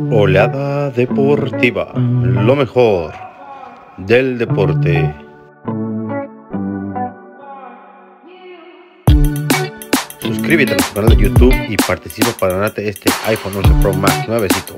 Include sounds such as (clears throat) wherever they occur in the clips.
Oleada Deportiva, lo mejor del deporte. Suscríbete a nuestro canal de YouTube y participa para ganarte este iPhone 11 Pro Max nuevecito.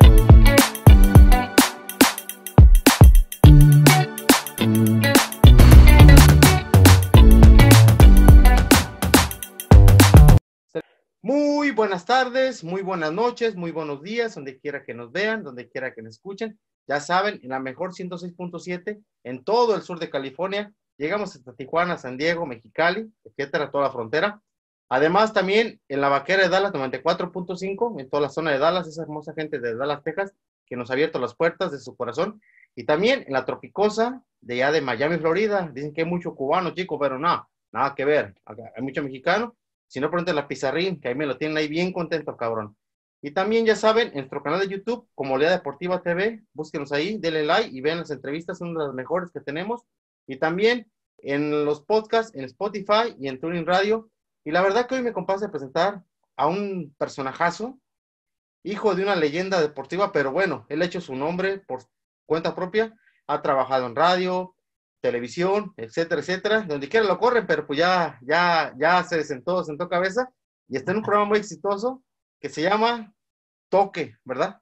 Muy buenas tardes, muy buenas noches, muy buenos días, donde quiera que nos vean, donde quiera que nos escuchen. Ya saben, en la mejor 106.7 en todo el sur de California. Llegamos hasta Tijuana, San Diego, Mexicali, etcétera, toda la frontera. Además, también en la vaquera de Dallas 94.5, en toda la zona de Dallas, esa hermosa gente de Dallas, Texas, que nos ha abierto las puertas de su corazón. Y también en la tropicosa de allá de Miami, Florida. Dicen que hay mucho cubano, chicos, pero no, nada que ver. hay mucho mexicano si no, ponte la pizarrín, que ahí me lo tienen ahí bien contento, cabrón. Y también ya saben, en nuestro canal de YouTube, como Deportiva TV, búsquenos ahí, denle like y vean las entrevistas, son las mejores que tenemos. Y también en los podcasts, en Spotify y en Tuning Radio. Y la verdad que hoy me complace presentar a un personajazo, hijo de una leyenda deportiva, pero bueno, él ha hecho su nombre por cuenta propia, ha trabajado en radio, televisión, etcétera, etcétera, donde quiera lo corren, pero pues ya, ya, ya se sentó, sentó cabeza y está en un programa muy exitoso que se llama Toque, ¿verdad?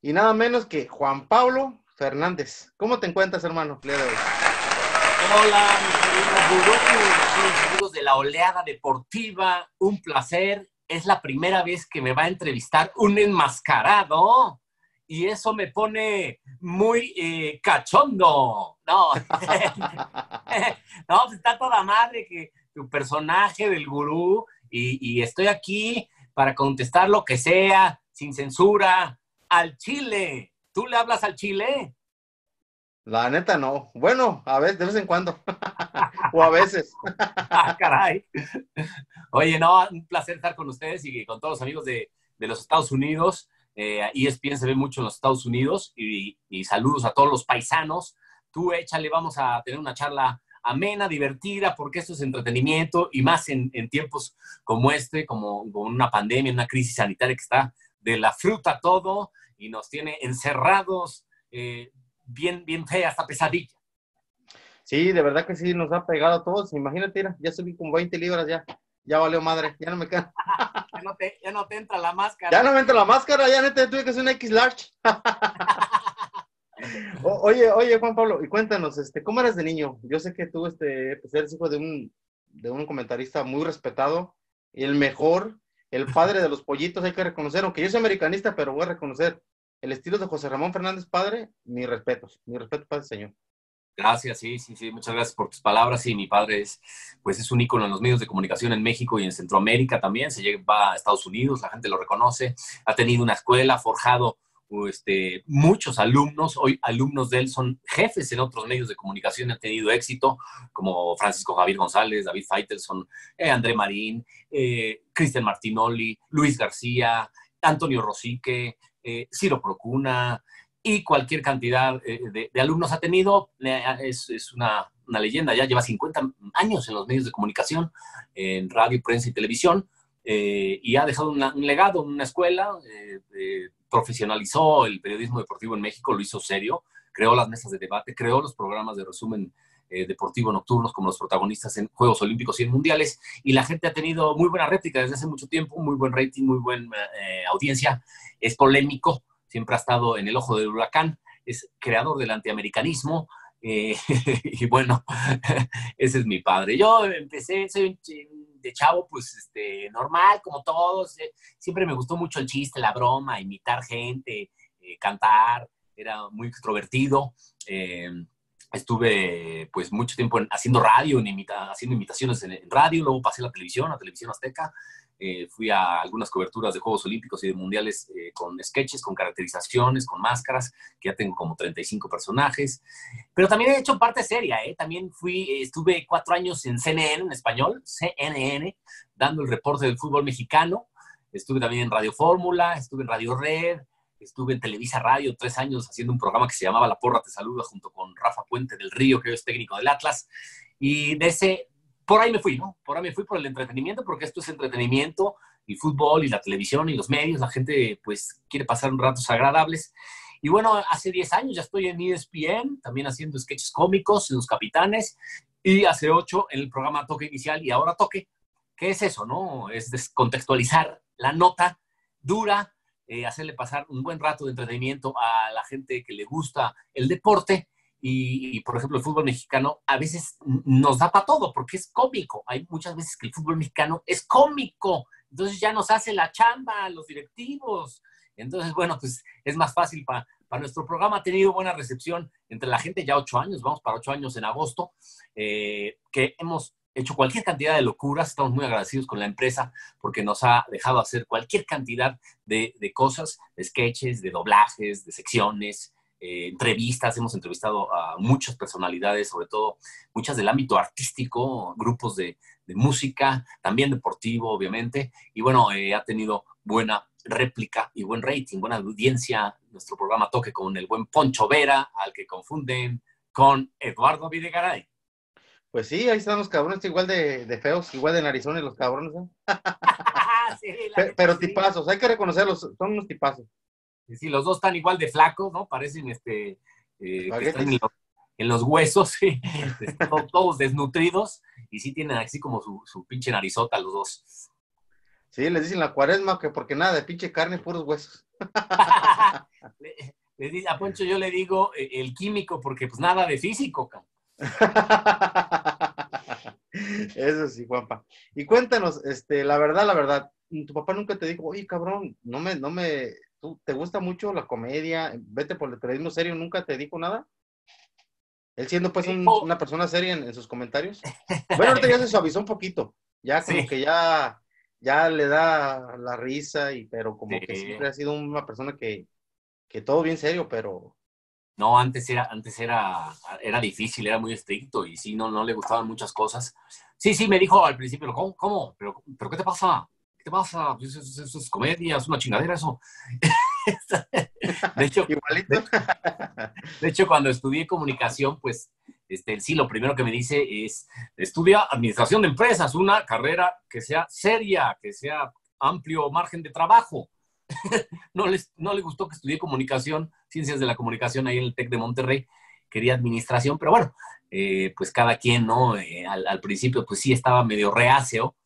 Y nada menos que Juan Pablo Fernández. ¿Cómo te encuentras, hermano? Hola, mis queridos amigos de la oleada deportiva, un placer. Es la primera vez que me va a entrevistar un enmascarado y eso me pone muy eh, cachondo. No, (laughs) no, pues está toda madre que tu personaje del gurú y, estoy aquí para contestar lo que sea, sin censura, al chile. ¿Tú le hablas al chile? La neta no. Bueno, a veces, de vez en cuando. (laughs) o a veces. (laughs) ah, caray. Oye, no, un placer estar con ustedes y con todos los amigos de, de los Estados Unidos. Eh, ESPN se ve mucho en los Estados Unidos y, saludos a todos los paisanos. Tú échale, vamos a tener una charla amena, divertida, porque esto es entretenimiento y más en, tiempos como este, como, una pandemia, una crisis sanitaria que está de la fruta todo y nos tiene encerrados, eh, bien, bien fea esta pesadilla. Sí, de verdad que sí, nos ha pegado a todos. Imagínate, ya subí como 20 libras ya ya valió madre, ya no me queda. ya, no te, ya no te entra la máscara. Ya no me entra la máscara, ya no te tuve que hacer un X large. (laughs) oye, oye, Juan Pablo, y cuéntanos, este, ¿cómo eras de niño? Yo sé que tú este, pues eres hijo de un, de un comentarista muy respetado, el mejor, el padre de los pollitos, hay que reconocer, aunque yo soy americanista, pero voy a reconocer el estilo de José Ramón Fernández Padre, mi respeto, mi respeto para el señor. Gracias, sí, sí, sí, muchas gracias por tus palabras. Sí, mi padre es, pues es un ícono en los medios de comunicación en México y en Centroamérica también. Se lleva a Estados Unidos, la gente lo reconoce. Ha tenido una escuela, forjado este, muchos alumnos. Hoy alumnos de él son jefes en otros medios de comunicación, han tenido éxito, como Francisco Javier González, David Faitelson, eh, André Marín, eh, Cristian Martinoli, Luis García, Antonio Rosique, eh, Ciro Procuna, y cualquier cantidad eh, de, alumnos ha tenido. Eh, es, una, leyenda, ya lleva 50 años en los medios de comunicación, en radio, prensa y televisión, eh, y ha dejado un legado en una escuela, profesionalizó el periodismo deportivo en México, lo hizo serio, creó las mesas de debate, creó los programas de resumen deportivo nocturnos como los protagonistas en Juegos Olímpicos y en Mundiales, y la gente ha tenido muy buena réplica desde hace mucho tiempo, muy buen rating, muy buena audiencia, es polémico, siempre ha estado en el ojo del huracán, es creador del antiamericanismo, eh, (laughs) y bueno, (laughs) ese es mi padre. Yo empecé, soy de chavo, pues, este, normal, como todos, eh, siempre me gustó mucho el chiste, la broma, imitar gente, eh, cantar, era muy extrovertido, estuve, pues, mucho tiempo haciendo radio, haciendo imitaciones en, en radio, luego pasé a la televisión, a Televisión Azteca, eh, fui a algunas coberturas de Juegos Olímpicos y de Mundiales eh, con sketches, con caracterizaciones, con máscaras, que ya tengo como 35 personajes. Pero también he hecho parte seria, ¿eh? También fui, estuve cuatro años en CNN, en español, CNN, dando el reporte del fútbol mexicano. Estuve también en Radio Fórmula, estuve en Radio Red, estuve en Televisa Radio tres años haciendo un programa que se llamaba La Porra Te Saluda junto con Rafa Puente del Río, que es técnico del Atlas. Y de ese, por ahí me fui, ¿no? Por ahí me fui por el entretenimiento, porque esto es entretenimiento, el fútbol y la televisión y los medios, la gente pues quiere pasar ratos agradables. Y bueno, hace 10 años ya estoy en ESPN, también haciendo sketches cómicos, Los Capitanes, y hace 8 en el programa Toque Inicial y ahora Toque. ¿Qué es eso, no? Es descontextualizar la nota dura, eh, hacerle pasar un buen rato de entretenimiento a la gente que le gusta el deporte. Y, por ejemplo, el fútbol mexicano a veces nos da para todo porque es cómico. Hay muchas veces que el fútbol mexicano es cómico. Entonces ya nos hace la chamba los directivos. Entonces, bueno, pues es más fácil para nuestro programa. Ha tenido buena recepción entre la gente ya ocho años, vamos para ocho años en agosto, eh, que hemos hecho cualquier cantidad de locuras. Estamos muy agradecidos con la empresa porque nos ha dejado hacer cualquier cantidad de, cosas, de sketches, de doblajes, de secciones, eh, entrevistas. Hemos entrevistado a muchas personalidades, sobre todo muchas del ámbito artístico, grupos de, música, también deportivo, obviamente. Y bueno, eh, ha tenido buena réplica y buen rating, buena audiencia. Nuestro programa toque con el buen Poncho Vera, al que confunden con Eduardo Videgaray. Pues sí, ahí están los cabrones igual de, feos, igual de narizones los cabrones. ¿eh? (laughs) pero, tipazos, hay que reconocerlos, son unos tipazos. Sí, los dos están igual de flacos, ¿no? Parecen este, eh, en, los, huesos, (laughs) sí. Este, todos, desnutridos y sí tienen así como su, pinche narizota los dos. Sí, les dicen la cuaresma que porque nada de pinche carne, puros huesos. (laughs) a Poncho yo le digo eh, el químico porque pues nada de físico, cabrón. Eso sí, Juanpa. Y cuéntanos, este, la verdad, la verdad, tu papá nunca te dijo, oye, cabrón, no me, no me, tú, ¿te gusta mucho la comedia? Vete por el periodismo serio, ¿nunca te dijo nada? Él siendo pues una persona seria en, sus comentarios. (laughs) Bueno, ahorita ya se suavizó un poquito, ya como que ya, ya le da la risa, y, pero como que siempre ha sido una persona que, que todo bien serio, pero no, antes era, antes era, era difícil, era muy estricto y sí, no, no le gustaban muchas cosas. Sí, sí, me dijo al principio, ¿cómo? cómo? ¿Pero, ¿Pero qué te pasa? ¿Qué te pasa? Eso, es comedia, es una chingadera eso. (laughs) de, hecho, de, hecho, cuando estudié comunicación, pues este, sí, lo primero que me dice es, estudia administración de empresas, una carrera que sea seria, que sea amplio margen de trabajo. (laughs) no, les, no le gustó que estudié comunicación ciencias de la comunicación ahí en el TEC de Monterrey, quería administración, pero bueno, eh, pues cada quien, ¿no? Eh, al, principio, pues sí estaba medio reacio,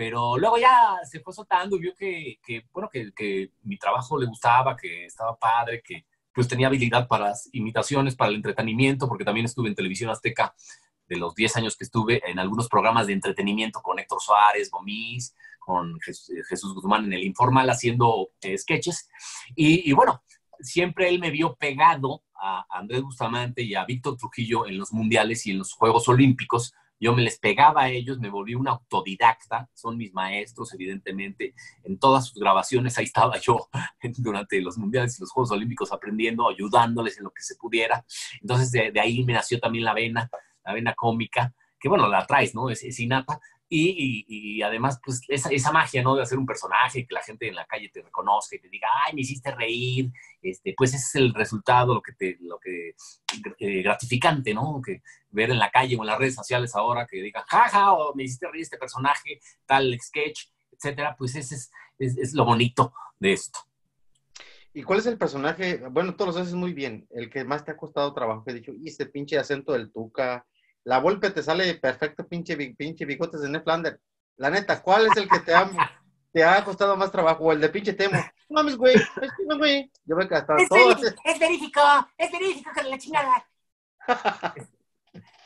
pero luego ya se fue soltando y vio que, bueno, que, mi trabajo le gustaba, que estaba padre, que pues tenía habilidad para las imitaciones, para el entretenimiento, porque también estuve en Televisión Azteca de los 10 años que estuve en algunos programas de entretenimiento con Héctor Suárez, Gomis, con Jesús, Guzmán en el Informal haciendo eh, sketches. y, bueno, siempre él me vio pegado a Andrés Bustamante y a Víctor Trujillo en los mundiales y en los Juegos Olímpicos. Yo me les pegaba a ellos, me volví un autodidacta, son mis maestros, evidentemente. En todas sus grabaciones ahí estaba yo (laughs) durante los mundiales y los Juegos Olímpicos aprendiendo, ayudándoles en lo que se pudiera. Entonces de, ahí me nació también la vena, la vena cómica, que bueno, la traes, ¿no? Es, es. Y, además, pues esa, esa, magia, ¿no? De hacer un personaje, que la gente en la calle te reconozca y te diga, ay, me hiciste reír, este, pues ese es el resultado, lo que te, lo que, eh, gratificante, ¿no? Que ver en la calle o en las redes sociales ahora que digan, jaja, o me hiciste reír este personaje, tal sketch, etcétera, pues ese es, es, lo bonito de esto. ¿Y cuál es el personaje? Bueno, todos los haces muy bien. El que más te ha costado trabajo, que he dicho, y este pinche acento del Tuca, la Volpe te sale perfecto, pinche, pinche bigotes de Neflander. La neta, ¿cuál es el que te ha, (laughs) te ha costado más trabajo? O el de pinche Temo. No mames, güey, es güey. Yo que hasta es todo. Verífico, es verífico, es verífico con la chingada. (laughs)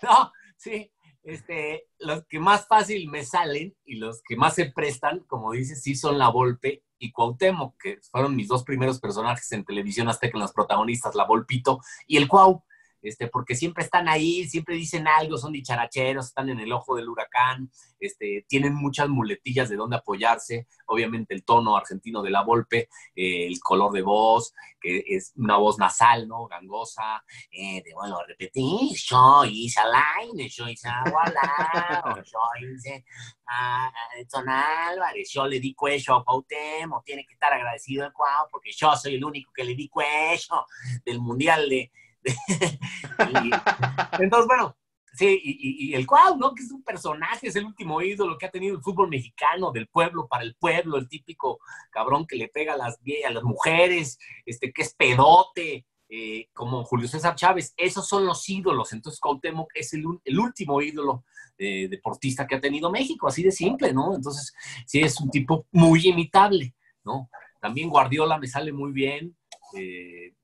no, sí. Este, los que más fácil me salen y los que más se prestan, como dices, sí son la Volpe y Cuauhtémoc, que fueron mis dos primeros personajes en televisión hasta que las protagonistas, la Volpito y el Cuau este, porque siempre están ahí, siempre dicen algo, son dicharacheros, están en el ojo del huracán, este, tienen muchas muletillas de dónde apoyarse, obviamente el tono argentino de la Volpe, eh, el color de voz, que es una voz nasal, ¿no? Gangosa, eh, de, bueno, repetir, yo hice Alain, yo hice Agualao, yo hice a Edson Álvarez, yo le di cuello a Cuauhtémoc, tiene que estar agradecido al Cuau, porque yo soy el único que le di cuello del Mundial de (laughs) entonces, bueno, Sí, y, el Cuau, ¿no? Que es un personaje, es el último ídolo que ha tenido el fútbol mexicano, del pueblo para el pueblo, el típico cabrón que le pega a las, mujeres, este, que es pedote, eh, como Julio César Chávez. Esos son los ídolos. Entonces Cuauhtémoc es el, el último ídolo eh, deportista que ha tenido México, así de simple, ¿no? Entonces, sí, es un tipo muy imitable, ¿no? También Guardiola me sale muy bien. Eh,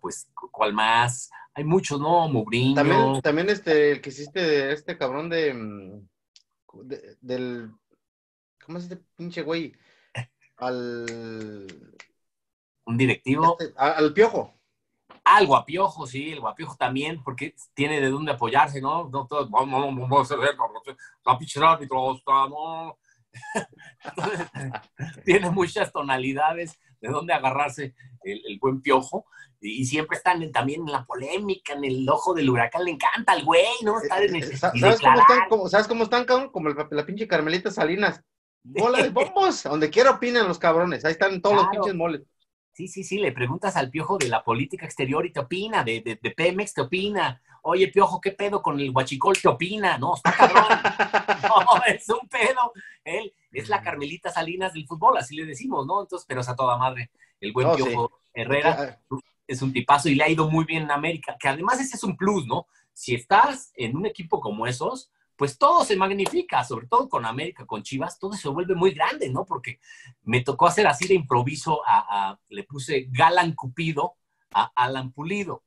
pues, ¿cuál más? Hay muchos, ¿no? Mourinho. También, también este, el que hiciste de este cabrón de, mm, del, ¿cómo es este pinche güey? Al... Un directivo. Este, al piojo. Ah, el guapiojo, sí, el guapiojo también, porque tiene de dónde apoyarse, ¿no? No todos, vamos, vamos a hacer la pinche árbitro, ¿no? (laughs) (laughs) tiene muchas tonalidades de dónde agarrarse el, buen piojo. Y, siempre están también en la polémica, en el ojo del huracán. Le encanta al güey, ¿no? Estar en el, ¿Sabes, cómo están, ¿Sabes cómo están, cabrón? Como la pinche Carmelita Salinas. Bola de bombos. Donde quiera opinan los cabrones. Ahí están todos los pinches moles. Sí, sí, sí, le preguntas al Piojo de la política exterior y te opina, de, de, de, Pemex te opina. Oye, Piojo, ¿qué pedo con el huachicol? Te opina. No, está cabrón. (laughs) (laughs) No, es un pedo. Él es la Carmelita Salinas del fútbol, así le decimos, ¿no? Entonces, pero es a toda madre. El buen Piojo Herrera es un tipazo y le ha ido muy bien en América, que además ese es un plus, ¿no? Si estás en un equipo como esos, pues todo se magnifica, sobre todo con América, con Chivas, todo se vuelve muy grande, ¿no? Porque me tocó hacer así de improviso, a, le puse Galan Cupido a Alan Pulido.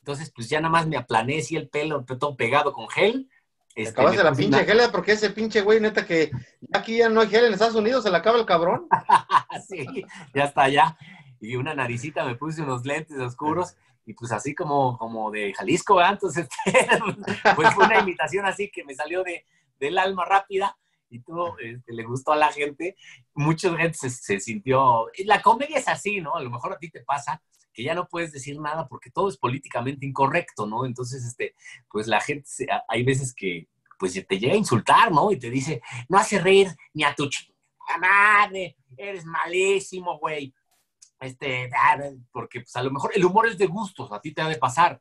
Entonces, pues ya nada más me aplané así el pelo todo pegado con gel. Este, acabas de la pinche gel, porque ese pinche güey, neta, que aquí ya no hay gel en Estados Unidos, se le acaba el cabrón. (laughs) sí, ya está, ya. Y una naricita, me puse unos lentes oscuros y pues así como, como de Jalisco, ¿verdad? Entonces, (laughs) pues fue una imitación así que me salió de, del alma rápida y todo este, le gustó a la gente. Mucha gente se, sintió... La comedia es así, ¿no? A lo mejor a ti te pasa que ya no puedes decir nada porque todo es políticamente incorrecto, ¿no? Entonces, este, pues la gente, hay veces que pues te llega a insultar, ¿no? Y te dice, no hace reír ni a tu madre, eres malísimo, güey este, ah, porque pues, a lo mejor el humor es de gustos, a ti te ha de pasar.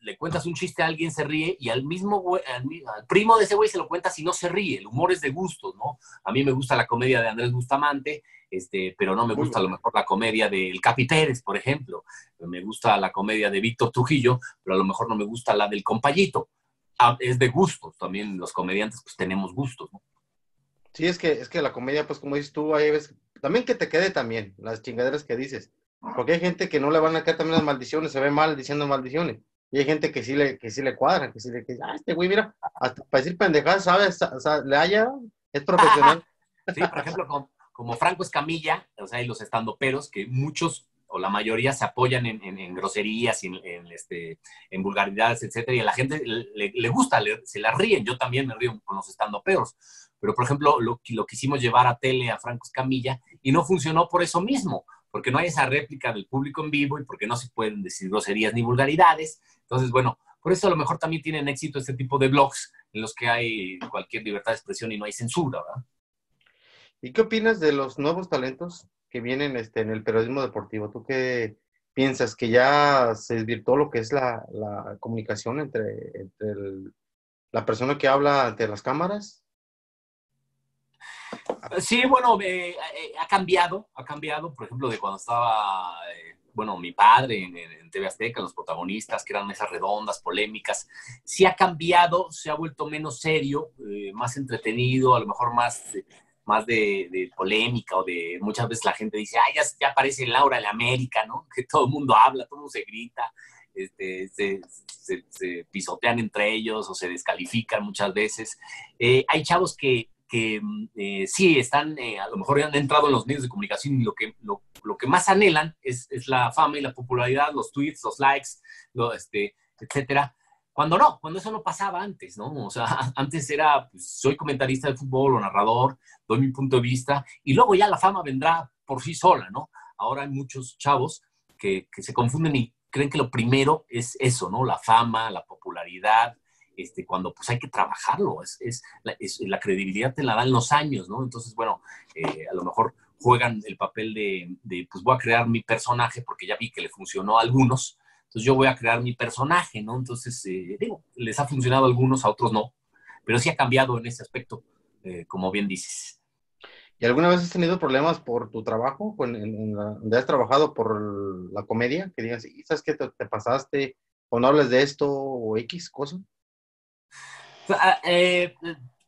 Le cuentas un chiste a alguien, se ríe, y al mismo al, primo de ese güey se lo cuentas y no se ríe. El humor es de gustos, ¿no? A mí me gusta la comedia de Andrés Bustamante, este, pero no me gusta a lo mejor la comedia del Capi Pérez, por ejemplo. Me gusta la comedia de Víctor Trujillo, pero a lo mejor no me gusta la del Compayito. Ah, es de gustos, también los comediantes pues tenemos gustos, ¿no? Sí, es que, es que la comedia, pues como dices tú, hay veces también que te quede también las chingaderas que dices. Porque hay gente que no le van a caer también las maldiciones, se ve mal diciendo maldiciones. Y hay gente que sí le, que sí le cuadra, que sí le, que, ah, este güey, mira, hasta para decir pendejadas, ¿sabes? O sea, le haya, es profesional. (laughs) Sí, por ejemplo, como, Franco Escamilla, o sea, y los estandoperos, que muchos o la mayoría se apoyan en, en, groserías, en, en, este, en vulgaridades, etcétera, y a la gente le, le gusta, se la ríen. Yo también me río con los estandoperos. Pero, por ejemplo, lo, lo quisimos llevar a tele a Franco Escamilla y no funcionó por eso mismo, porque no hay esa réplica del público en vivo y porque no se pueden decir groserías ni vulgaridades. Entonces, bueno, por eso a lo mejor también tienen éxito este tipo de blogs en los que hay cualquier libertad de expresión y no hay censura, ¿verdad? ¿Y qué opinas de los nuevos talentos que vienen este, en el periodismo deportivo? ¿Tú qué piensas? ¿Que ya se desvirtuó lo que es la, comunicación entre, entre la persona que habla ante las cámaras Sí, bueno, eh, eh, ha cambiado, ha cambiado, por ejemplo, de cuando estaba, eh, bueno, mi padre en, TV Azteca, los protagonistas, que eran mesas redondas, polémicas, sí ha cambiado, se ha vuelto menos serio, más entretenido, a lo mejor más, más de, polémica o de, muchas veces la gente dice, ay, ya, ya aparece Laura de América, ¿no? (laughs) Que todo el mundo habla, todo el mundo se grita, este, se, se, pisotean entre ellos o se descalifican muchas veces. hay chavos que que mm, eh, sí están, eh, a lo mejor han entrado en los medios de comunicación y lo que, lo, que más anhelan es, es, la fama y la popularidad, los tweets, los likes, lo, este, etcétera. Cuando no, cuando eso no pasaba antes, ¿no? O sea, (laughs) antes era, pues, soy comentarista de fútbol o narrador, doy mi punto de vista y luego ya la fama vendrá por sí sola, ¿no? Ahora hay muchos chavos que, que se confunden y creen que lo primero es eso, ¿no? La fama, la popularidad, este, cuando pues hay que trabajarlo, es, es, la, credibilidad te la dan los años, ¿no? Entonces, bueno, eh, a lo mejor juegan el papel de, de, pues voy a crear mi personaje porque ya vi que le funcionó a algunos, entonces yo voy a crear mi personaje, ¿no? Entonces, eh, digo, les ha funcionado a algunos, a otros no, pero sí ha cambiado en ese aspecto, eh, como bien dices. ¿Y alguna vez has tenido problemas por tu trabajo? ¿En, en la- donde has trabajado por la comedia? Que digas, "¿Y ¿sabes qué te, te pasaste? ¿O no hables de esto? ¿O X cosa? Ah, eh,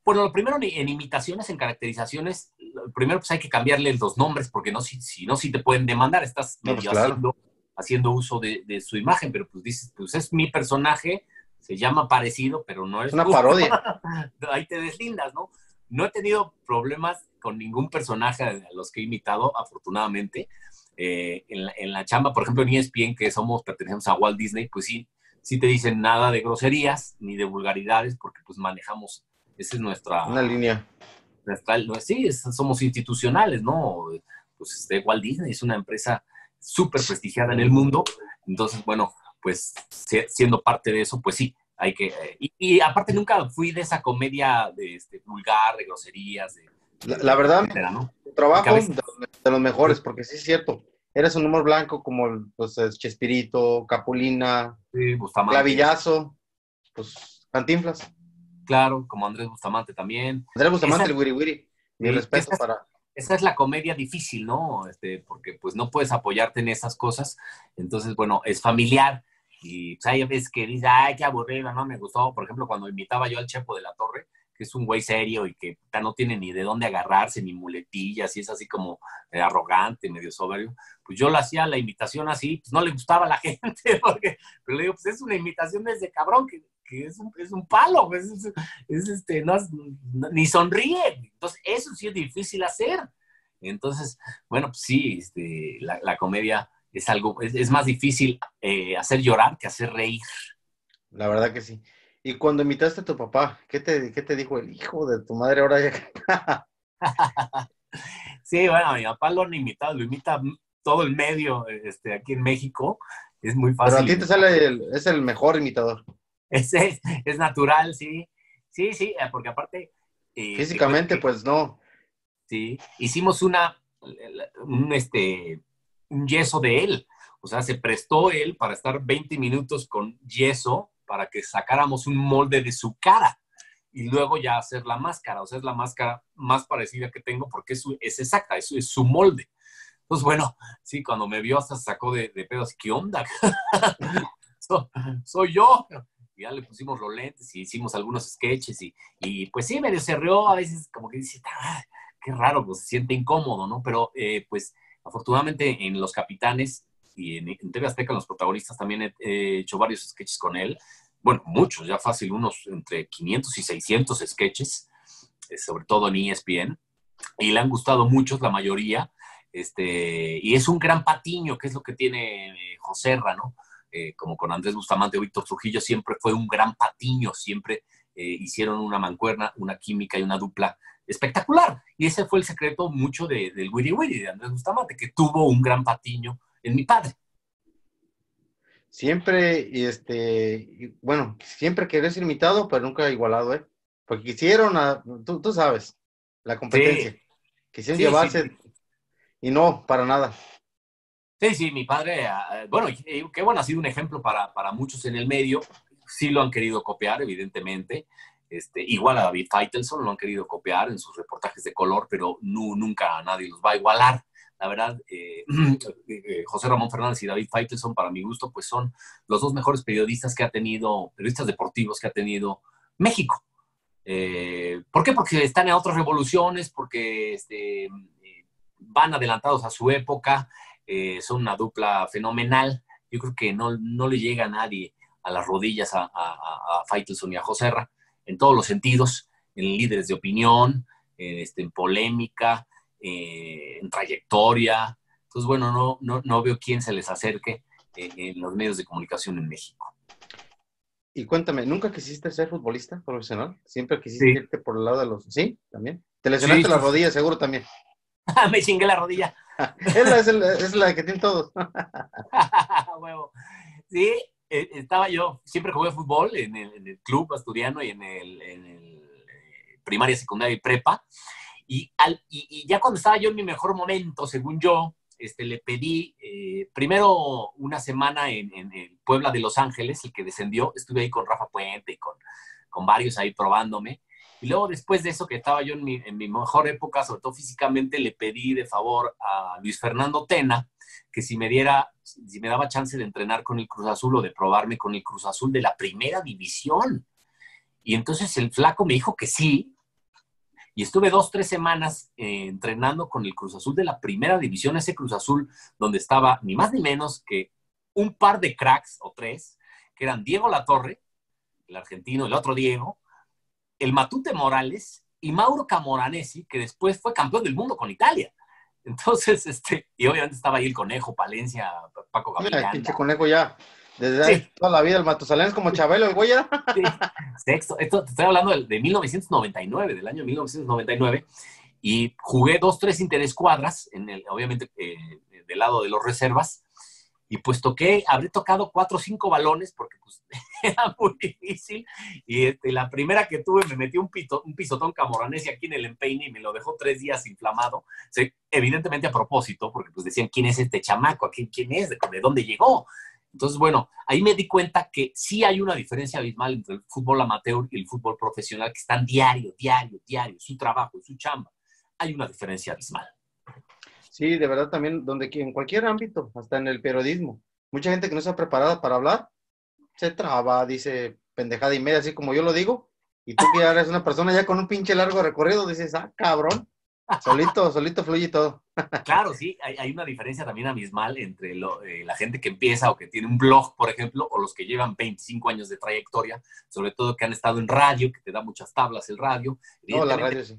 bueno, lo primero en, imitaciones, en caracterizaciones, lo primero pues hay que cambiarle los nombres, porque no, si, si no, si te pueden demandar, estás medio pues, claro. haciendo, haciendo uso de, de su imagen, pero pues dices, pues es mi personaje, se llama parecido, pero no es una tú. parodia. (laughs) Ahí te deslindas, ¿no? No he tenido problemas con ningún personaje a los que he imitado, afortunadamente. Eh, en, la, en la chamba, por ejemplo, en ESPN, que somos, pertenecemos a Walt Disney, pues sí, sí te dicen nada de groserías ni de vulgaridades, porque pues manejamos, esa es nuestra, Una línea. nuestra sí, es- somos institucionales, ¿no? Pues este, Walt Disney es una empresa súper prestigiada en el mundo, entonces, bueno, pues si- siendo parte de eso, pues sí, hay que... eh, y, y aparte nunca fui de esa comedia de, este, vulgar, de groserías, de... La, la verdad, etcétera, trabajo de, de los mejores, porque sí es cierto. Eres un humor blanco como pues, Chespirito, Capulina, Sí, Bustamante. Clavillazo, pues Cantinflas. Claro, como Andrés Bustamante también. Andrés Bustamante, Esa- el Wiri Wiri. Mi Sí, respeto esa es- para... esa es la comedia difícil, ¿no? Este, porque pues no puedes apoyarte en esas cosas. Entonces, bueno, es familiar. Y pues, hay veces que dices, ay, qué aburrido, no me gustó. Por ejemplo, cuando imitaba yo al Chepo de la Torre, que es un güey serio y que no tiene ni de dónde agarrarse, ni muletillas, y es así como eh, arrogante, medio soberbio. Pues yo lo hacía la imitación así, pues no le gustaba a la (laughs) gente, porque, pero le digo, pues es una imitación de ese cabrón, que, que es, un, es un palo, pues, es, es este, no, no- ni sonríe. Entonces, eso sí es difícil hacer. Entonces, bueno, pues sí, este, la, la comedia es algo, es, es más difícil eh, hacer llorar que hacer reír. La verdad que sí. Y cuando imitaste a tu papá, ¿qué te, qué te dijo el hijo de tu madre ahora? ya? (laughs) Sí, bueno, mi papá lo han imitado, lo imita todo el medio este, aquí en México. Es muy Pero fácil. a ti te sale, el- es el mejor imitador. Es, es, es natural, sí. Sí, sí, eh, porque aparte... eh, Físicamente, que- pues no. Sí, hicimos una, un, este, un yeso de él. O sea, se prestó él para estar 20 minutos con yeso para que sacáramos un molde de su cara y luego ya hacer la máscara. O sea, es la máscara más parecida que tengo porque es, es exacta, es, su- es su molde. Entonces, bueno, sí, cuando me vio hasta sacó de, de pedos. ¿Qué onda? (laughs) So- soy yo. Y ya le pusimos los lentes y hicimos algunos sketches y, y pues sí, medio se rió. A veces como que dice, "Ah, qué raro, pues se siente incómodo, ¿no? Pero eh, pues afortunadamente en Los Capitanes y en, en TV Azteca, los protagonistas, también he, he hecho varios sketches con él. Bueno, muchos, ya fácil, unos entre 500 y 600 sketches, eh, sobre todo en ESPN. Y le han gustado muchos, la mayoría. Este, y es un gran patiño, que es lo que tiene eh, Joserra, ¿no? Eh, como con Andrés Bustamante o Víctor Trujillo, siempre fue un gran patiño, siempre eh, hicieron una mancuerna, una química y una dupla espectacular. Y ese fue el secreto mucho de- del Wiri Wiri, de Andrés Bustamante, que tuvo un gran patiño en mi padre. Siempre, y este, bueno, siempre querés ser imitado, pero nunca igualado, ¿eh? Porque quisieron, a- tú, tú sabes, la competencia. Quisieron Sí, llevarse sí. y no, para nada. Sí, sí, mi padre, ah, bueno, qué bueno, ha sido un ejemplo para, para muchos en el medio. Sí lo han querido copiar, evidentemente. Este, igual a David Feitelson lo han querido copiar en sus reportajes de color, pero nu- nunca a nadie los va a igualar. La verdad, (clears throat) eh, eh, José Ramón Fernández y David Feitelson, para mi gusto, pues son los dos mejores periodistas que ha tenido, periodistas deportivos que ha tenido México. Eh, ¿Por qué? Porque están en otras revoluciones, porque este, eh, van adelantados a su época, eh, son una dupla fenomenal. Yo creo que no, no le llega a nadie a las rodillas a, a, a Faitelson y a Joserra en todos los sentidos, en líderes de opinión, en, este, en polémica, eh, en trayectoria. Entonces, bueno, no, no, no veo quién se les acerque eh, en los medios de comunicación en México. Y cuéntame, ¿nunca quisiste ser futbolista profesional? ¿Siempre quisiste Sí. irte por el lado de los... ¿Sí? ¿También? Te lesionaste Sí, la rodilla, seguro también. (laughs) Me chingué la rodilla. (laughs) es, la, es, la, es la que tienen todos. (laughs) Huevo. Sí, eh, estaba yo, siempre jugué fútbol en el, en el club asturiano y en el, en el, eh, primaria, secundaria y prepa. Y, ya cuando estaba yo en mi mejor momento, según yo, este, le pedí eh, primero una semana en, Puebla de Los Ángeles, el que descendió, estuve ahí con Rafa Puente y con, con varios ahí probándome. Y luego después de eso, que estaba yo en mi, en mi mejor época, sobre todo físicamente, le pedí de favor a Luis Fernando Tena que si me diera, si me daba chance de entrenar con el Cruz Azul o de probarme con el Cruz Azul de la primera división. Y entonces el flaco me dijo que sí. Y estuve dos, tres semanas eh, entrenando con el Cruz Azul de la primera división, ese Cruz Azul donde estaba ni más ni menos que un par de cracks o tres, que eran Diego Latorre, el argentino, el otro Diego, el Matute Morales y Mauro Camoranesi, que después fue campeón del mundo con Italia. Entonces, este, y obviamente estaba ahí el conejo, Palencia, Paco Gabriel. El pinche conejo ya. Desde sí. toda la vida, el Matusalén es como Chabelo, el güey era. Sí. Sexto. Esto te estoy hablando de, de, 1999, del año 1999. Y jugué dos, tres interescuadras, en el, obviamente eh, del lado de los reservas. Y pues toqué, habré tocado cuatro o cinco balones porque pues (laughs) era muy difícil. Y este, la primera que tuve me metió un, pito, un pisotón camoranesi aquí en el empeine y me lo dejó tres días inflamado. Sí, evidentemente a propósito, porque pues decían, ¿quién es este chamaco? ¿Quién, quién es? ¿De, ¿De dónde llegó? Entonces, bueno, ahí me di cuenta que sí hay una diferencia abismal entre el fútbol amateur y el fútbol profesional, que están diario, diario, diario, su trabajo, su chamba. Hay una diferencia abismal. Sí, de verdad también, donde en cualquier ámbito, hasta en el periodismo. Mucha gente que no está preparada para hablar, se traba, dice pendejada y media, así como yo lo digo, y tú que eres una persona ya con un pinche largo recorrido, dices, ah, cabrón, solito, solito fluye todo. Claro, sí, hay, hay, una diferencia también abismal entre lo, eh, la gente que empieza o que tiene un blog, por ejemplo, o los que llevan 25 años de trayectoria, sobre todo que han estado en radio, que te da muchas tablas el radio. No, la radio sí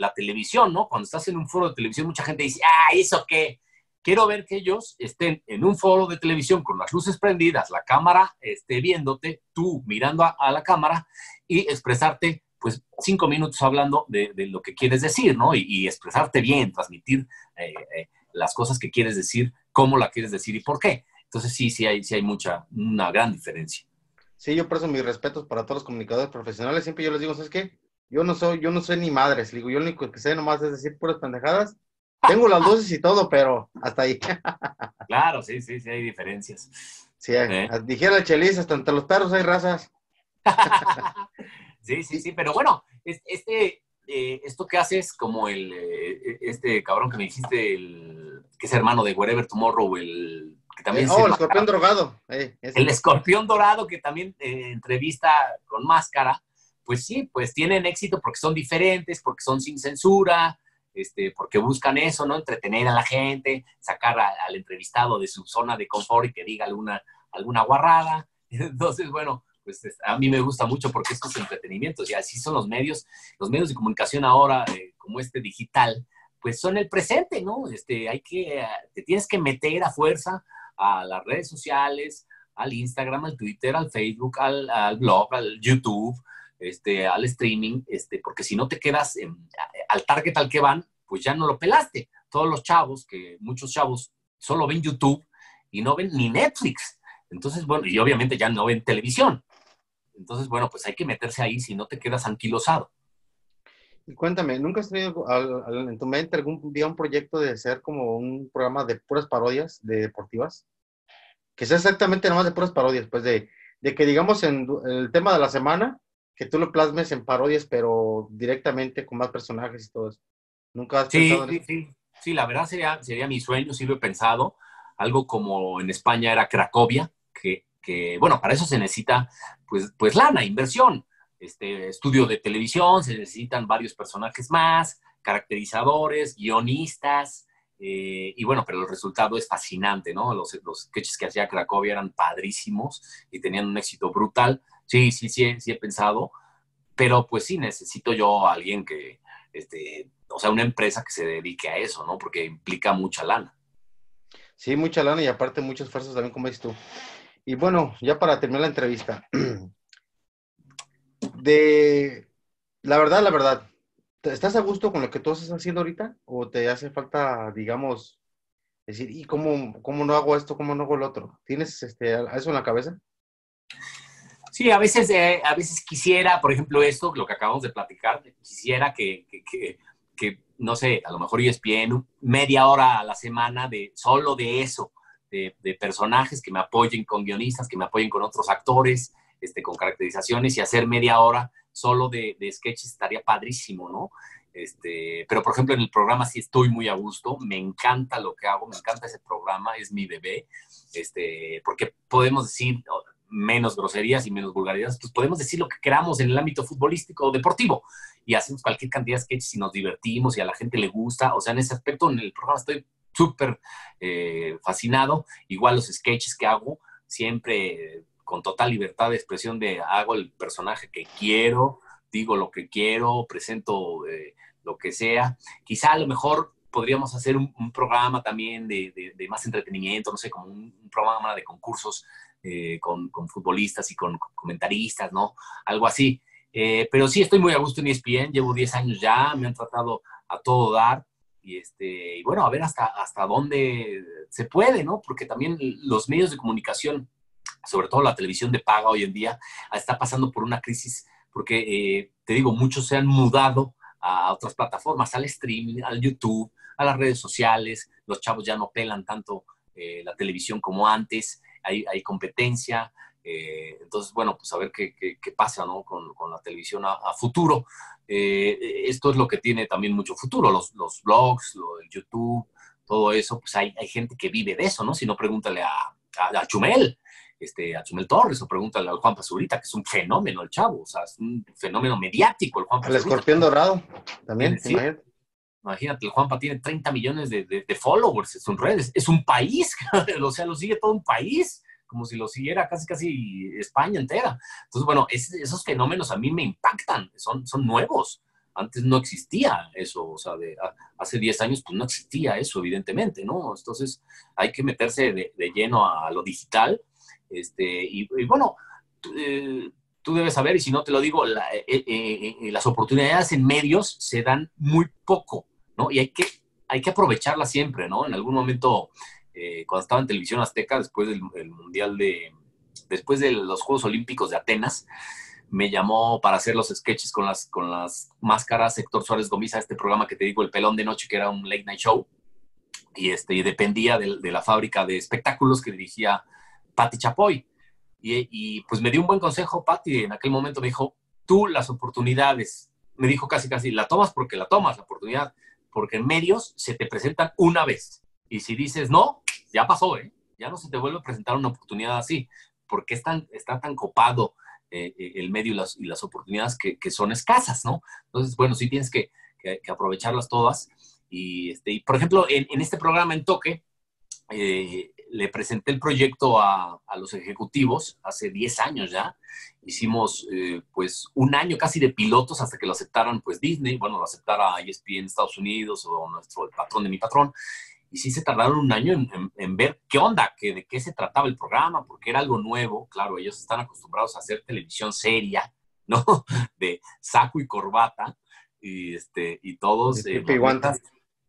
la televisión, ¿no? Cuando estás en un foro de televisión, mucha gente dice, ah, ¿eso qué? Quiero ver que ellos estén en un foro de televisión con las luces prendidas, la cámara esté viéndote, tú mirando a, a la cámara y expresarte, pues, cinco minutos hablando de, de lo que quieres decir, ¿no? Y, y expresarte bien, transmitir eh, eh, las cosas que quieres decir, cómo la quieres decir y por qué. Entonces, sí, sí hay, sí hay mucha, una gran diferencia. Sí, yo por eso mis respetos para todos los comunicadores profesionales. Siempre yo les digo, ¿sabes qué? Yo no soy, yo no soy ni madres, digo, yo lo único que sé nomás es decir puras pendejadas. Tengo las luces y todo, pero hasta ahí. (laughs) Claro, sí, sí, sí hay diferencias. Sí, ¿Eh? dijera el Chelis, hasta entre los perros hay razas. (laughs) sí, sí, sí, pero bueno, este, eh, esto que haces como el, eh, este cabrón que me dijiste, el, que es hermano de Wherever Tomorrow, el que también... Eh, oh, el escorpión drogado. Eh, el escorpión dorado que también entrevista con máscara pues sí, pues tienen éxito porque son diferentes, porque son sin censura, este, porque buscan eso, ¿no? Entretener a la gente, sacar a, al entrevistado de su zona de confort y que diga alguna, alguna guarrada. (laughs) Entonces, bueno, pues a mí me gusta mucho porque esto es entretenimiento, y así son los medios, los medios de comunicación ahora, eh, como este digital, pues son el presente, ¿no? Este, hay que, te tienes que meter a fuerza a las redes sociales, al Instagram, al Twitter, al Facebook, al, al blog, al YouTube, este, al streaming, este, porque si no te quedas en, al target al que van, pues ya no lo pelaste. Todos los chavos, que muchos chavos solo ven YouTube y no ven ni Netflix. Entonces, bueno, y obviamente ya no ven televisión. Entonces, bueno, pues hay que meterse ahí si no te quedas anquilosado. Y cuéntame, ¿nunca has tenido en tu mente algún día un proyecto de hacer como un programa de puras parodias de deportivas? Que sea exactamente nomás de puras parodias, pues de, de que digamos en el tema de la semana, que tú lo plasmes en parodias, pero directamente con más personajes y todo eso. ¿Nunca has sí, pensado en sí, eso? sí, sí, la verdad sería, sería mi sueño, sí lo he pensado. Algo como en España era Cracovia, que, que bueno, para eso se necesita pues, pues lana, inversión, este, estudio de televisión, se necesitan varios personajes más, caracterizadores, guionistas, eh, y bueno, pero el resultado es fascinante, ¿no? Los, los sketches que hacía Cracovia eran padrísimos y tenían un éxito brutal. Sí, sí, sí, sí he pensado, pero pues sí necesito yo a alguien que, este, o sea, una empresa que se dedique a eso, ¿no? Porque implica mucha lana. Sí, mucha lana y aparte muchos esfuerzos también, como dices tú. Y bueno, ya para terminar la entrevista, (clears throat) de la verdad, la verdad, ¿estás a gusto con lo que tú estás haciendo ahorita? ¿O te hace falta, digamos, decir, ¿y cómo, cómo no hago esto, cómo no hago el otro? ¿Tienes este, eso en la cabeza? Sí, a veces, eh, a veces quisiera, por ejemplo, esto, lo que acabamos de platicar, quisiera que, que, que, no sé, a lo mejor ESPN, media hora a la semana de solo de eso, de, de personajes que me apoyen con guionistas, que me apoyen con otros actores, este, con caracterizaciones y hacer media hora solo de, de sketches estaría padrísimo, ¿no? Este, pero por ejemplo en el programa sí estoy muy a gusto, me encanta lo que hago, me encanta ese programa, es mi bebé, este, porque podemos decir menos groserías y menos vulgaridades, pues podemos decir lo que queramos en el ámbito futbolístico o deportivo y hacemos cualquier cantidad de sketches y nos divertimos y a la gente le gusta, o sea, en ese aspecto en el programa estoy súper eh, fascinado, igual los sketches que hago, siempre con total libertad de expresión de hago el personaje que quiero, digo lo que quiero, presento eh, lo que sea. Quizá a lo mejor podríamos hacer un, programa también de, más entretenimiento, no sé, como un, programa de concursos eh, con, futbolistas y con, comentaristas, ¿no? Algo así. Pero sí, estoy muy a gusto en ESPN, llevo 10 años ya, me han tratado a todo dar. Y, este, y bueno, a ver hasta, hasta dónde se puede, ¿no? Porque también los medios de comunicación sobre todo la televisión de paga hoy en día, está pasando por una crisis porque, eh, te digo, muchos se han mudado a otras plataformas, al streaming, al YouTube, a las redes sociales, los chavos ya no pelan tanto eh, la televisión como antes, hay, hay competencia, eh, entonces, bueno, pues a ver qué, qué, qué pasa ¿no? con, con, la televisión a, a futuro. Eh, esto es lo que tiene también mucho futuro, los, los blogs, lo del YouTube, todo eso, pues hay, hay gente que vive de eso, ¿no? Si no, pregúntale a, a, a Chumel, este, a Chumel Torres o pregúntale al Juan Pazurita, que es un fenómeno el chavo, o sea, es un fenómeno mediático el Juan Pazurita. El escorpión dorado también, sí. imagínate. Imagínate, el Juanpa tiene 30 millones de, de, de followers en sus redes. Es un país, (laughs) o sea, lo sigue todo un país, como si lo siguiera casi, casi España entera. Entonces, bueno, es, esos fenómenos a mí me impactan, son, son nuevos. Antes no existía eso, o sea, de, a, hace 10 años pues no existía eso, evidentemente, ¿no? Entonces hay que meterse de, de lleno a lo digital este, y, y bueno, eh, tú debes saber, y si no te lo digo, la, eh, eh, eh, las oportunidades en medios se dan muy poco, ¿no? Y hay que, hay que aprovecharlas siempre, ¿no? En algún momento, eh, cuando estaba en Televisión Azteca, después del Mundial de, después de los Juegos Olímpicos de Atenas, me llamó para hacer los sketches con las, con las máscaras Héctor Suárez Gomiza, este programa que te digo, El Pelón de Noche, que era un late night show, y, este, dependía de, la fábrica de espectáculos que dirigía Patti Chapoy. Y, y, pues me dio un buen consejo, Patti, en aquel momento me dijo, tú las oportunidades, me dijo casi casi, la tomas porque la tomas, la oportunidad, porque en medios se te presentan una vez. Y si dices no, ya pasó, ¿eh? Ya no se te vuelve a presentar una oportunidad así, porque es tan, está tan copado eh, el medio y las, y las oportunidades que, que, son escasas, ¿no? Entonces, bueno, sí tienes que, que, aprovecharlas todas. Y, este, y, por ejemplo, en, en este programa en Toque, eh, le presenté el proyecto a, a, los ejecutivos hace 10 años ya. Hicimos eh, pues un año casi de pilotos hasta que lo aceptaran pues Disney, bueno, lo aceptara ESPN en Estados Unidos o nuestro el patrón de mi patrón. Y sí se tardaron un año en, en, en ver qué onda, que, de qué se trataba el programa, porque era algo nuevo. Claro, ellos están acostumbrados a hacer televisión seria, (laughs) ¿no? De saco y corbata. Y, este, y todos... Eh, guantas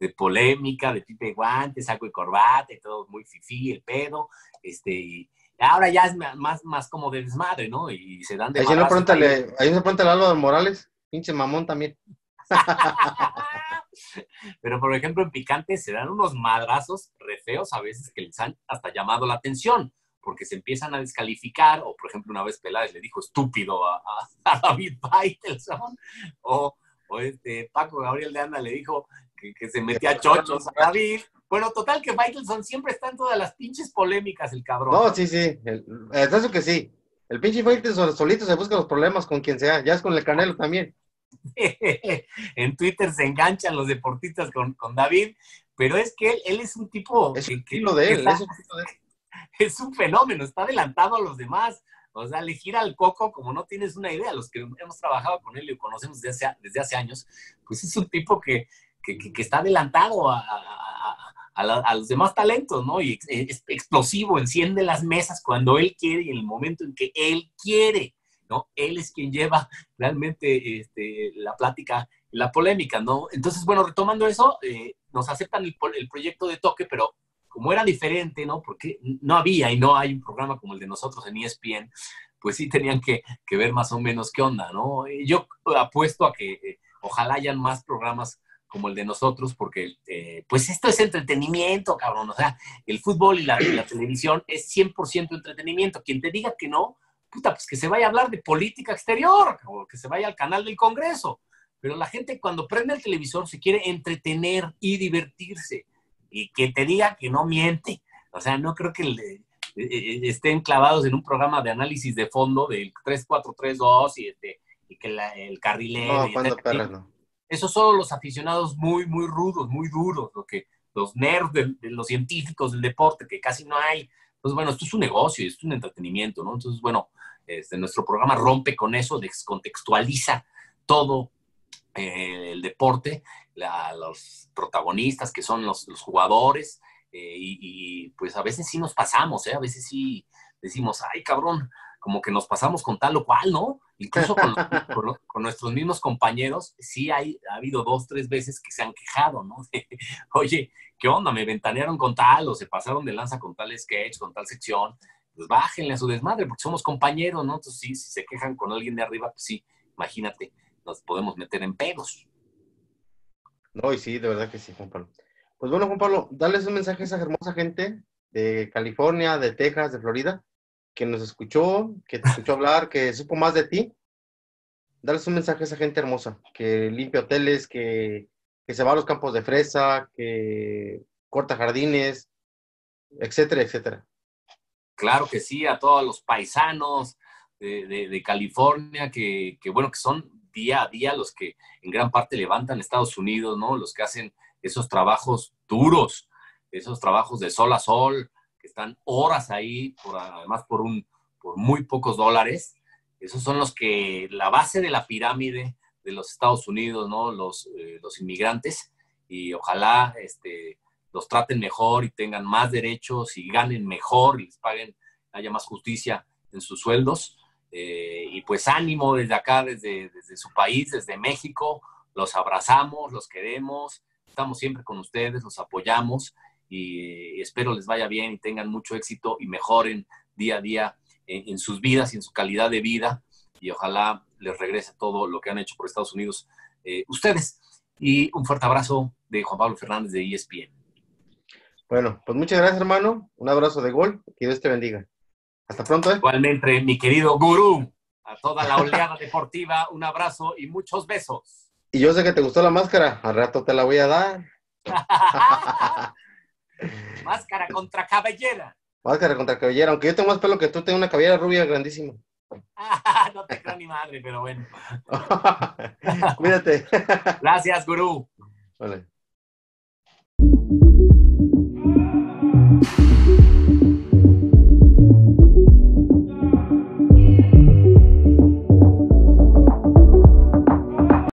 de polémica, de pipe guante, saco y corbata y todo muy fifí, el pedo, este, y ahora ya es más, más como de desmadre, ¿no? Y se dan de Ahí no pregúntale, ahí no pregúntale a Álvaro Morales, pinche mamón también. Pero, por ejemplo, en Picante se dan unos madrazos re feos a veces que les han hasta llamado la atención, porque se empiezan a descalificar, o por ejemplo, una vez Peláez le dijo estúpido a, a, a David Baitelson, o, o este Paco Gabriel de Anda le dijo que, que, se metía chochos a David. Bueno, total que Faitelson siempre está en todas las pinches polémicas, el cabrón. No, sí, sí. El, es eso que sí. El pinche Faitelson solito se busca los problemas con quien sea. Ya es con el Canelo también. (laughs) en Twitter se enganchan los deportistas con, con David, pero es que él, él es un tipo... Es un que, de él, está, es, un de él. (laughs) es un fenómeno, está adelantado a los demás. O sea, le gira al coco como no tienes una idea. Los que hemos trabajado con él y lo conocemos desde hace, desde hace años, pues es un tipo que que, que, que está adelantado a, a, a, la, a, los demás talentos, ¿no? Y es explosivo, enciende las mesas cuando él quiere y en el momento en que él quiere, ¿no? Él es quien lleva (laughs) realmente este, la plática, la polémica, ¿no? Entonces, bueno, retomando eso, eh, nos aceptan el, proyecto de toque, pero como era diferente, ¿no? Porque no había y no hay un programa como el de nosotros en ESPN, pues sí tenían que, ver más o menos qué onda, ¿no? Yo apuesto a que eh, ojalá hayan más programas como el de nosotros, porque eh, pues esto es entretenimiento, cabrón. O sea, el fútbol y la televisión es 100% entretenimiento. Quien te diga que no, puta, pues que se vaya a hablar de política exterior o que se vaya al canal del Congreso. Pero la gente cuando prende el televisor se quiere entretener y divertirse. Y que te diga que no miente. O sea, no creo que le, eh, eh, estén clavados en un programa de análisis de fondo del 3-4-3-2 y, este, y que la- el carrilero. No, cuando perras, no. Esos son los aficionados muy, muy rudos, muy duros, lo que, los nerds de, de los científicos del deporte, que casi no hay. Entonces, bueno, esto es un negocio, esto es un entretenimiento, ¿no? Entonces, bueno, este, nuestro programa rompe con eso, descontextualiza todo eh, el deporte, la- los protagonistas que son los, los jugadores, eh, y, y, pues a veces sí nos pasamos, ¿eh? A veces sí decimos, ay, cabrón, como que nos pasamos con tal o cual, ¿no? Incluso con, (laughs) con- con nuestros mismos compañeros, sí hay, ha habido dos, tres veces que se han quejado, ¿no? (laughs) De, Oye, ¿qué onda? Me ventanearon con tal o se pasaron de lanza con tal sketch, con tal sección. Pues bájenle a su desmadre porque somos compañeros, ¿no? Entonces sí, si se quejan con alguien de arriba, pues sí, imagínate, nos podemos meter en pedos. No, y sí, de verdad que sí, Juan Pablo. Pues bueno, Juan Pablo, darles un mensaje a esa hermosa gente de California, de Texas, de Florida, que nos escuchó, que te escuchó hablar, que supo más de ti. Darles un mensaje a esa gente hermosa, que limpia hoteles, que, que se va a los campos de fresa, que corta jardines, etcétera, etcétera. Claro que sí, a todos los paisanos de, California, que, que, bueno, que son día a día los que en gran parte levantan Estados Unidos, ¿no? Los que hacen esos trabajos duros, esos trabajos de sol a sol, que están horas ahí, por, además por, un, por muy pocos dólares. Esos son los que, la base de la pirámide de los Estados Unidos, ¿no? Los, eh, los inmigrantes. Y ojalá este, los traten mejor y tengan más derechos y ganen mejor y les paguen, haya más justicia en sus sueldos. Eh, y pues ánimo desde acá, desde, desde su país, desde México. Los abrazamos, los queremos, estamos siempre con ustedes, los apoyamos y espero les vaya bien y tengan mucho éxito y mejoren día a día en, sus vidas y en su calidad de vida y ojalá les regrese todo lo que han hecho por Estados Unidos eh, ustedes. Y un fuerte abrazo de Juan Pablo Fernández de ESPN. Bueno, pues muchas gracias, hermano. Un abrazo de gol. Que Dios te bendiga. Hasta pronto, ¿eh? Igualmente, mi querido gurú, a toda la oleada deportiva, un abrazo y muchos besos. Y yo sé que te gustó la máscara. Al rato te la voy a dar. (laughs) Máscara contra cabellera. Máscara contra cabellera. Aunque yo tengo más pelo que tú, tengo una cabellera rubia grandísima. (laughs) no te creo ni madre, pero bueno. (laughs) Cuídate. Gracias, gurú. Vale. Thank you.